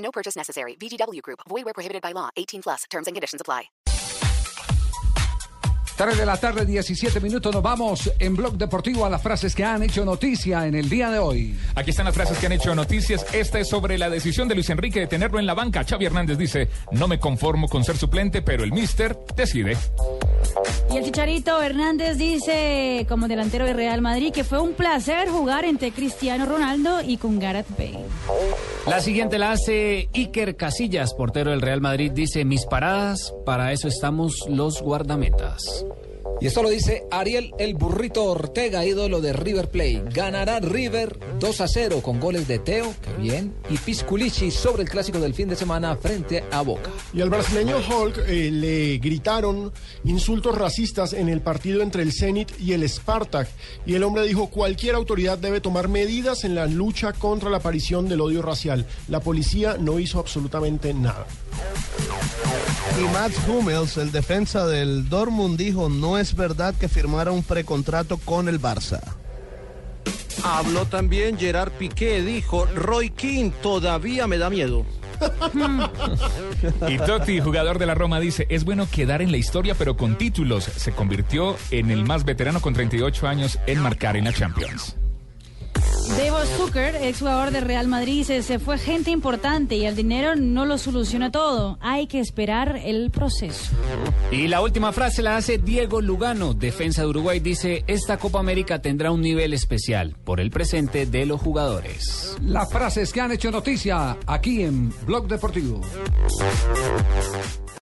No purchase necessary. VGW Group. Void where prohibited by law. 18 plus. Terms and conditions apply. 3 de la tarde, 17 minutos. Nos vamos en Blog Deportivo a las frases que han hecho noticia en el día de hoy. Aquí están las frases que han hecho noticias. Esta es sobre la decisión de Luis Enrique de tenerlo en la banca. Xavi Hernández dice, no me conformo con ser suplente, pero el mister decide. Y el Chicharito Hernández dice, como delantero de Real Madrid, que fue un placer jugar entre Cristiano Ronaldo y con Gareth Bale. La siguiente la hace Iker Casillas, portero del Real Madrid. Dice, mis paradas, para eso estamos los guardametas. Y esto lo dice Ariel el Burrito Ortega, ídolo de River Plate. Ganará River 2 a 0 con goles de Teo, que bien, y Pisculici sobre el clásico del fin de semana frente a Boca. Y al brasileño Hulk eh, le gritaron insultos racistas en el partido entre el Zenit y el Spartak. Y el hombre dijo, cualquier autoridad debe tomar medidas en la lucha contra la aparición del odio racial. La policía no hizo absolutamente nada. Y Mats Hummels, el defensa del Dortmund, dijo, no es verdad que firmara un precontrato con el Barça. Habló también Gerard Piqué, dijo, Roy King todavía me da miedo. Y Totti, jugador de la Roma, dice, es bueno quedar en la historia, pero con títulos. Se convirtió en el más veterano con 38 años en marcar en la Champions. Debo Zucker, exjugador de Real Madrid, dice, se fue gente importante y el dinero no lo soluciona todo. Hay que esperar el proceso. Y la última frase la hace Diego Lugano, defensa de Uruguay. Dice, esta Copa América tendrá un nivel especial por el presente de los jugadores. Las frases que han hecho noticia aquí en Blog Deportivo.